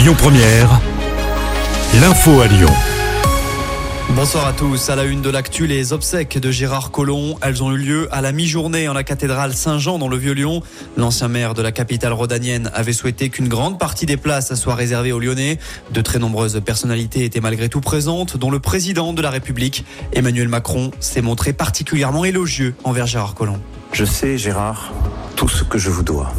Lyon Première, l'info à Lyon. Bonsoir à tous. À la une de l'actu, les obsèques de Gérard Collomb. Elles ont eu lieu à la mi-journée en la cathédrale Saint-Jean dans le Vieux-Lyon. L'ancien maire de la capitale rhodanienne avait souhaité qu'une grande partie des places soient réservées aux Lyonnais. De très nombreuses personnalités étaient malgré tout présentes, dont le président de la République, Emmanuel Macron, s'est montré particulièrement élogieux envers Gérard Collomb. Je sais, Gérard, tout ce que je vous dois.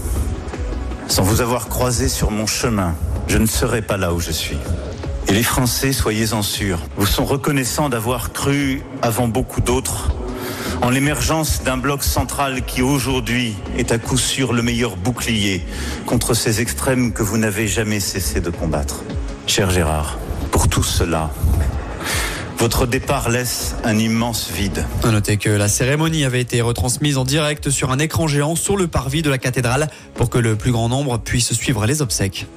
Sans vous avoir croisé sur mon chemin, je ne serais pas là où je suis. Et les Français, soyez-en sûrs, vous sont reconnaissants d'avoir cru, avant beaucoup d'autres, en l'émergence d'un bloc central qui aujourd'hui est à coup sûr le meilleur bouclier contre ces extrêmes que vous n'avez jamais cessé de combattre. Cher Gérard, pour tout cela, votre départ laisse un immense vide. À noter que la cérémonie avait été retransmise en direct sur un écran géant sur le parvis de la cathédrale pour que le plus grand nombre puisse suivre les obsèques.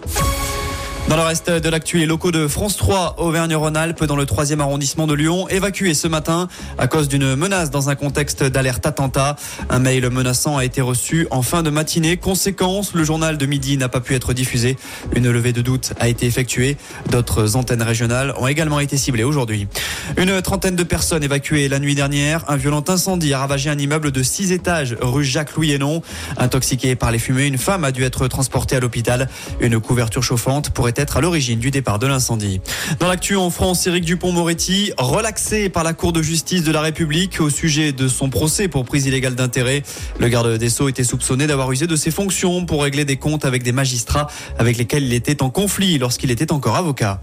Dans le reste de l'actu, les locaux de France 3 Auvergne-Rhône-Alpes dans le 3e arrondissement de Lyon évacués ce matin à cause d'une menace dans un contexte d'alerte attentat. Un mail menaçant a été reçu en fin de matinée. Conséquence, le journal de midi n'a pas pu être diffusé. Une levée de doute a été effectuée. D'autres antennes régionales ont également été ciblées aujourd'hui. Une trentaine de personnes évacuées la nuit dernière. Un violent incendie a ravagé un immeuble de 6 étages rue Jacques-Louis Hénon. Intoxiquée par les fumées, une femme a dû être transportée à l'hôpital. Une couverture chauffante pourrait être à l'origine du départ de l'incendie. Dans l'actu en France, Éric Dupont-Moretti, relaxé par la Cour de justice de la République au sujet de son procès pour prise illégale d'intérêt. Le garde des Sceaux était soupçonné d'avoir usé de ses fonctions pour régler des comptes avec des magistrats avec lesquels il était en conflit lorsqu'il était encore avocat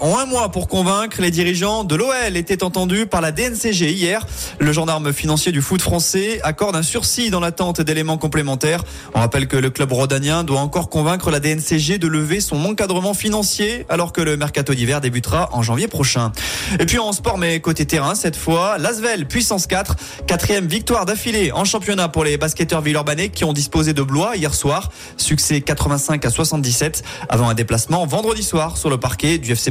ont un mois pour convaincre les dirigeants de l'OL. Était entendu par la DNCG hier. Le gendarme financier du foot français accorde un sursis dans l'attente d'éléments complémentaires. On rappelle que le club rhodanien doit encore convaincre la DNCG de lever son encadrement financier alors que le mercato d'hiver débutera en janvier prochain. Et puis en sport, mais côté terrain, cette fois, Lasvel, puissance 4, quatrième victoire d'affilée en championnat pour les basketteurs villeurbanais qui ont disposé de Blois hier soir. Succès 85 à 77 avant un déplacement vendredi soir sur le parquet du FC